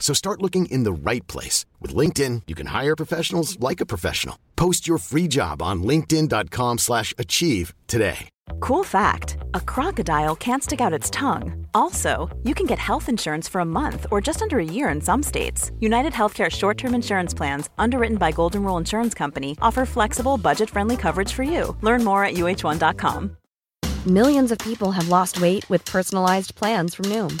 So start looking in the right place. With LinkedIn, you can hire professionals like a professional. Post your free job on linkedin.com slash achieve today. Cool fact, a crocodile can't stick out its tongue. Also, you can get health insurance for a month or just under a year in some states. United Healthcare short-term insurance plans, underwritten by Golden Rule Insurance Company, offer flexible, budget-friendly coverage for you. Learn more at uh1.com. Millions of people have lost weight with personalized plans from Noom,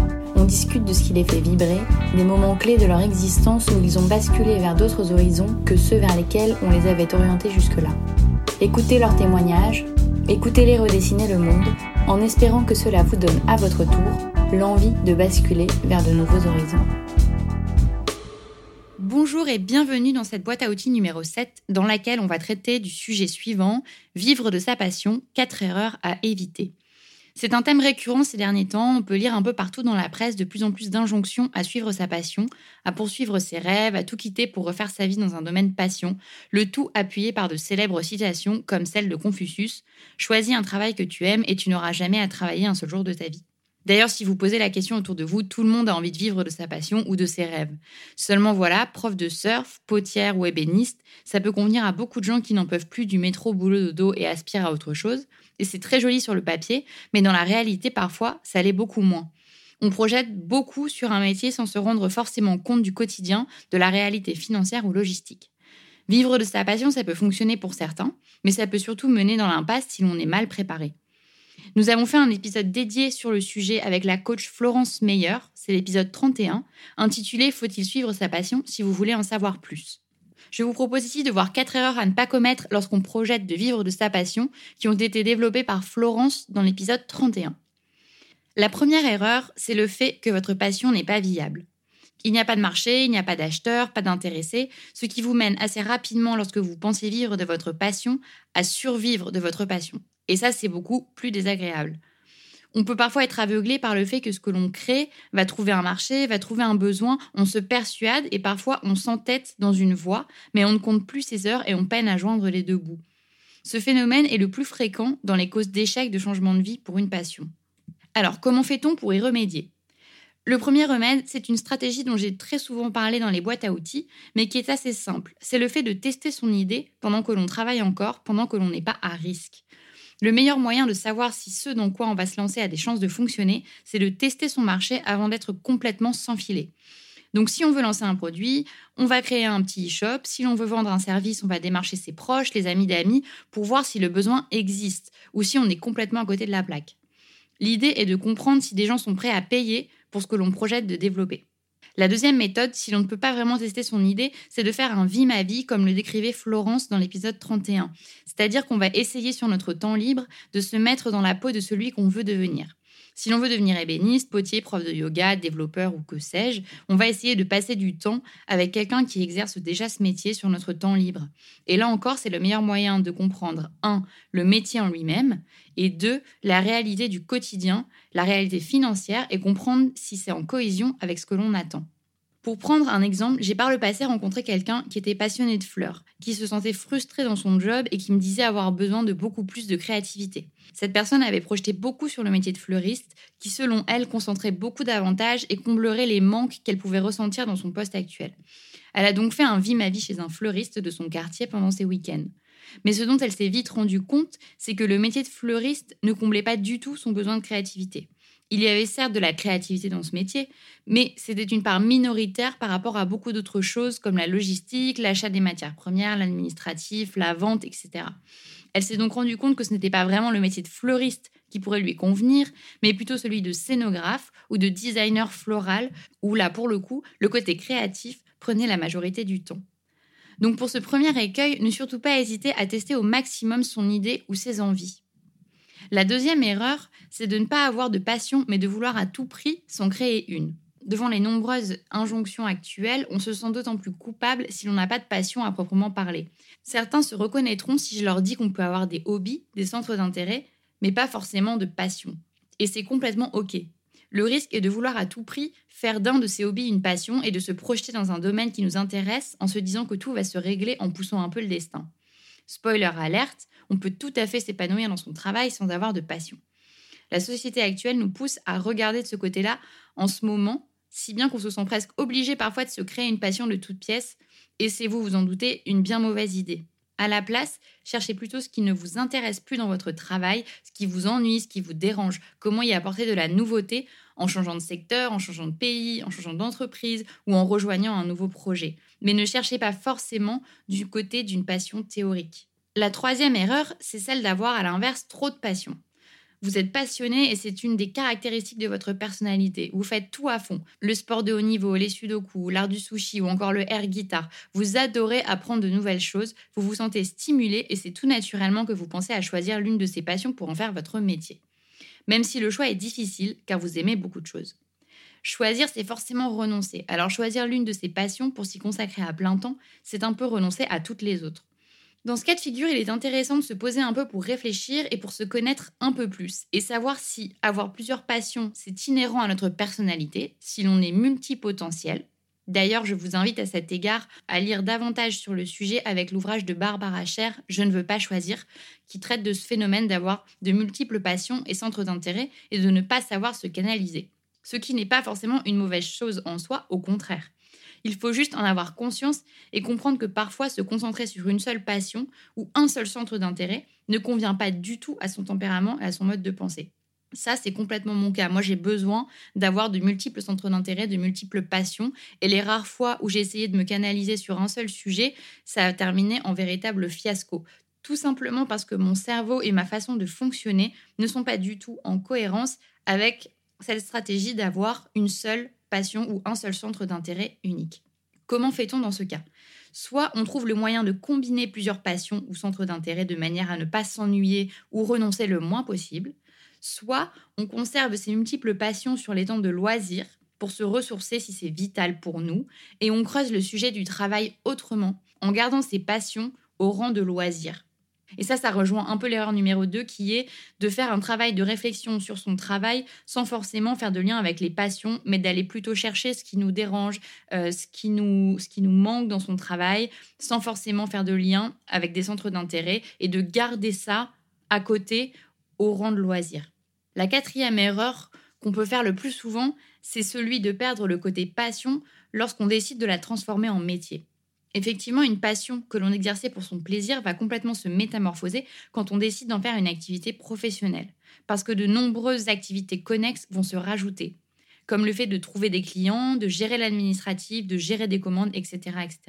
On discute de ce qui les fait vibrer, des moments clés de leur existence où ils ont basculé vers d'autres horizons que ceux vers lesquels on les avait orientés jusque-là. Écoutez leurs témoignages, écoutez-les redessiner le monde, en espérant que cela vous donne à votre tour l'envie de basculer vers de nouveaux horizons. Bonjour et bienvenue dans cette boîte à outils numéro 7 dans laquelle on va traiter du sujet suivant, vivre de sa passion, 4 erreurs à éviter. C'est un thème récurrent ces derniers temps, on peut lire un peu partout dans la presse de plus en plus d'injonctions à suivre sa passion, à poursuivre ses rêves, à tout quitter pour refaire sa vie dans un domaine passion, le tout appuyé par de célèbres citations comme celle de Confucius Choisis un travail que tu aimes et tu n'auras jamais à travailler un seul jour de ta vie. D'ailleurs, si vous posez la question autour de vous, tout le monde a envie de vivre de sa passion ou de ses rêves. Seulement voilà, prof de surf, potière ou ébéniste, ça peut convenir à beaucoup de gens qui n'en peuvent plus du métro, boulot, dodo et aspirent à autre chose. Et c'est très joli sur le papier, mais dans la réalité, parfois, ça l'est beaucoup moins. On projette beaucoup sur un métier sans se rendre forcément compte du quotidien, de la réalité financière ou logistique. Vivre de sa passion, ça peut fonctionner pour certains, mais ça peut surtout mener dans l'impasse si l'on est mal préparé. Nous avons fait un épisode dédié sur le sujet avec la coach Florence Meyer, c'est l'épisode 31, intitulé Faut-il suivre sa passion si vous voulez en savoir plus? Je vous propose ici de voir quatre erreurs à ne pas commettre lorsqu'on projette de vivre de sa passion qui ont été développées par Florence dans l'épisode 31. La première erreur, c'est le fait que votre passion n'est pas viable. Il n'y a pas de marché, il n'y a pas d'acheteurs, pas d'intéressés, ce qui vous mène assez rapidement lorsque vous pensez vivre de votre passion à survivre de votre passion. Et ça, c'est beaucoup plus désagréable. On peut parfois être aveuglé par le fait que ce que l'on crée va trouver un marché, va trouver un besoin, on se persuade et parfois on s'entête dans une voie, mais on ne compte plus ses heures et on peine à joindre les deux bouts. Ce phénomène est le plus fréquent dans les causes d'échec de changement de vie pour une passion. Alors, comment fait-on pour y remédier? Le premier remède, c'est une stratégie dont j'ai très souvent parlé dans les boîtes à outils, mais qui est assez simple. C'est le fait de tester son idée pendant que l'on travaille encore, pendant que l'on n'est pas à risque. Le meilleur moyen de savoir si ce dans quoi on va se lancer a des chances de fonctionner, c'est de tester son marché avant d'être complètement sans filet. Donc si on veut lancer un produit, on va créer un petit e-shop. Si l'on veut vendre un service, on va démarcher ses proches, les amis d'amis, pour voir si le besoin existe ou si on est complètement à côté de la plaque. L'idée est de comprendre si des gens sont prêts à payer pour ce que l'on projette de développer. La deuxième méthode, si l'on ne peut pas vraiment tester son idée, c'est de faire un vie ma vie comme le décrivait Florence dans l'épisode 31. C'est-à-dire qu'on va essayer sur notre temps libre de se mettre dans la peau de celui qu'on veut devenir. Si l'on veut devenir ébéniste, potier, prof de yoga, développeur ou que sais-je, on va essayer de passer du temps avec quelqu'un qui exerce déjà ce métier sur notre temps libre. Et là encore, c'est le meilleur moyen de comprendre, un, le métier en lui-même, et deux, la réalité du quotidien, la réalité financière, et comprendre si c'est en cohésion avec ce que l'on attend. Pour prendre un exemple, j'ai par le passé rencontré quelqu'un qui était passionné de fleurs, qui se sentait frustré dans son job et qui me disait avoir besoin de beaucoup plus de créativité. Cette personne avait projeté beaucoup sur le métier de fleuriste, qui selon elle concentrait beaucoup d'avantages et comblerait les manques qu'elle pouvait ressentir dans son poste actuel. Elle a donc fait un vie ma vie chez un fleuriste de son quartier pendant ses week-ends. Mais ce dont elle s'est vite rendue compte, c'est que le métier de fleuriste ne comblait pas du tout son besoin de créativité. Il y avait certes de la créativité dans ce métier, mais c'était une part minoritaire par rapport à beaucoup d'autres choses comme la logistique, l'achat des matières premières, l'administratif, la vente, etc. Elle s'est donc rendue compte que ce n'était pas vraiment le métier de fleuriste qui pourrait lui convenir, mais plutôt celui de scénographe ou de designer floral, où là, pour le coup, le côté créatif prenait la majorité du temps. Donc pour ce premier écueil, ne surtout pas hésiter à tester au maximum son idée ou ses envies. La deuxième erreur, c'est de ne pas avoir de passion, mais de vouloir à tout prix s'en créer une. Devant les nombreuses injonctions actuelles, on se sent d'autant plus coupable si l'on n'a pas de passion à proprement parler. Certains se reconnaîtront si je leur dis qu'on peut avoir des hobbies, des centres d'intérêt, mais pas forcément de passion. Et c'est complètement OK. Le risque est de vouloir à tout prix faire d'un de ces hobbies une passion et de se projeter dans un domaine qui nous intéresse en se disant que tout va se régler en poussant un peu le destin. Spoiler alerte, on peut tout à fait s'épanouir dans son travail sans avoir de passion. La société actuelle nous pousse à regarder de ce côté-là en ce moment, si bien qu'on se sent presque obligé parfois de se créer une passion de toute pièce, et c'est vous vous en doutez une bien mauvaise idée. À la place, cherchez plutôt ce qui ne vous intéresse plus dans votre travail, ce qui vous ennuie, ce qui vous dérange, comment y apporter de la nouveauté en changeant de secteur, en changeant de pays, en changeant d'entreprise ou en rejoignant un nouveau projet. Mais ne cherchez pas forcément du côté d'une passion théorique. La troisième erreur, c'est celle d'avoir à l'inverse trop de passion. Vous êtes passionné et c'est une des caractéristiques de votre personnalité. Vous faites tout à fond. Le sport de haut niveau, les sudoku, l'art du sushi ou encore le air guitar. Vous adorez apprendre de nouvelles choses, vous vous sentez stimulé et c'est tout naturellement que vous pensez à choisir l'une de ces passions pour en faire votre métier. Même si le choix est difficile car vous aimez beaucoup de choses. Choisir, c'est forcément renoncer. Alors choisir l'une de ces passions pour s'y consacrer à plein temps, c'est un peu renoncer à toutes les autres. Dans ce cas de figure, il est intéressant de se poser un peu pour réfléchir et pour se connaître un peu plus et savoir si avoir plusieurs passions, c'est inhérent à notre personnalité, si l'on est multipotentiel. D'ailleurs, je vous invite à cet égard à lire davantage sur le sujet avec l'ouvrage de Barbara Scher, Je ne veux pas choisir, qui traite de ce phénomène d'avoir de multiples passions et centres d'intérêt et de ne pas savoir se canaliser. Ce qui n'est pas forcément une mauvaise chose en soi, au contraire. Il faut juste en avoir conscience et comprendre que parfois se concentrer sur une seule passion ou un seul centre d'intérêt ne convient pas du tout à son tempérament et à son mode de pensée. Ça, c'est complètement mon cas. Moi, j'ai besoin d'avoir de multiples centres d'intérêt, de multiples passions. Et les rares fois où j'ai essayé de me canaliser sur un seul sujet, ça a terminé en véritable fiasco. Tout simplement parce que mon cerveau et ma façon de fonctionner ne sont pas du tout en cohérence avec cette stratégie d'avoir une seule passion ou un seul centre d'intérêt unique. Comment fait-on dans ce cas? Soit on trouve le moyen de combiner plusieurs passions ou centres d'intérêt de manière à ne pas s'ennuyer ou renoncer le moins possible, soit on conserve ces multiples passions sur les temps de loisirs pour se ressourcer si c'est vital pour nous, et on creuse le sujet du travail autrement, en gardant ces passions au rang de loisirs. Et ça, ça rejoint un peu l'erreur numéro 2 qui est de faire un travail de réflexion sur son travail sans forcément faire de lien avec les passions, mais d'aller plutôt chercher ce qui nous dérange, euh, ce, qui nous, ce qui nous manque dans son travail, sans forcément faire de lien avec des centres d'intérêt et de garder ça à côté au rang de loisir. La quatrième erreur qu'on peut faire le plus souvent, c'est celui de perdre le côté passion lorsqu'on décide de la transformer en métier. Effectivement, une passion que l'on exerçait pour son plaisir va complètement se métamorphoser quand on décide d'en faire une activité professionnelle, parce que de nombreuses activités connexes vont se rajouter, comme le fait de trouver des clients, de gérer l'administratif, de gérer des commandes, etc., etc.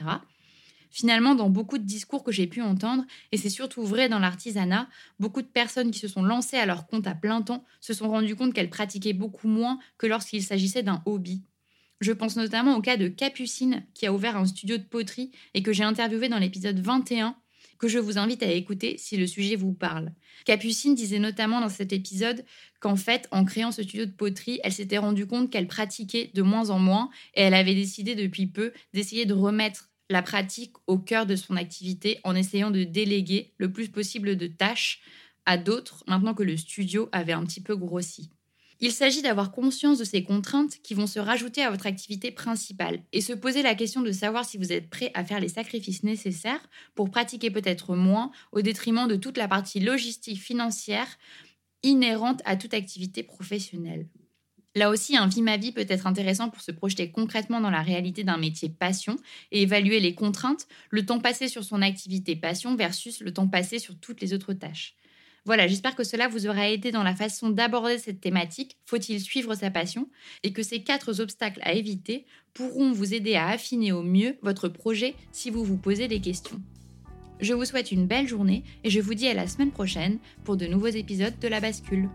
Finalement, dans beaucoup de discours que j'ai pu entendre, et c'est surtout vrai dans l'artisanat, beaucoup de personnes qui se sont lancées à leur compte à plein temps se sont rendues compte qu'elles pratiquaient beaucoup moins que lorsqu'il s'agissait d'un hobby je pense notamment au cas de Capucine, qui a ouvert un studio de poterie et que j'ai interviewé dans l'épisode 21, que je vous invite à écouter si le sujet vous parle. Capucine disait notamment dans cet épisode qu'en fait, en créant ce studio de poterie, elle s'était rendue compte qu'elle pratiquait de moins en moins et elle avait décidé depuis peu d'essayer de remettre la pratique au cœur de son activité en essayant de déléguer le plus possible de tâches à d'autres maintenant que le studio avait un petit peu grossi. Il s'agit d'avoir conscience de ces contraintes qui vont se rajouter à votre activité principale et se poser la question de savoir si vous êtes prêt à faire les sacrifices nécessaires pour pratiquer peut-être moins au détriment de toute la partie logistique financière inhérente à toute activité professionnelle. Là aussi, un vie peut être intéressant pour se projeter concrètement dans la réalité d'un métier passion et évaluer les contraintes, le temps passé sur son activité passion versus le temps passé sur toutes les autres tâches. Voilà, j'espère que cela vous aura aidé dans la façon d'aborder cette thématique, faut-il suivre sa passion, et que ces quatre obstacles à éviter pourront vous aider à affiner au mieux votre projet si vous vous posez des questions. Je vous souhaite une belle journée et je vous dis à la semaine prochaine pour de nouveaux épisodes de La Bascule.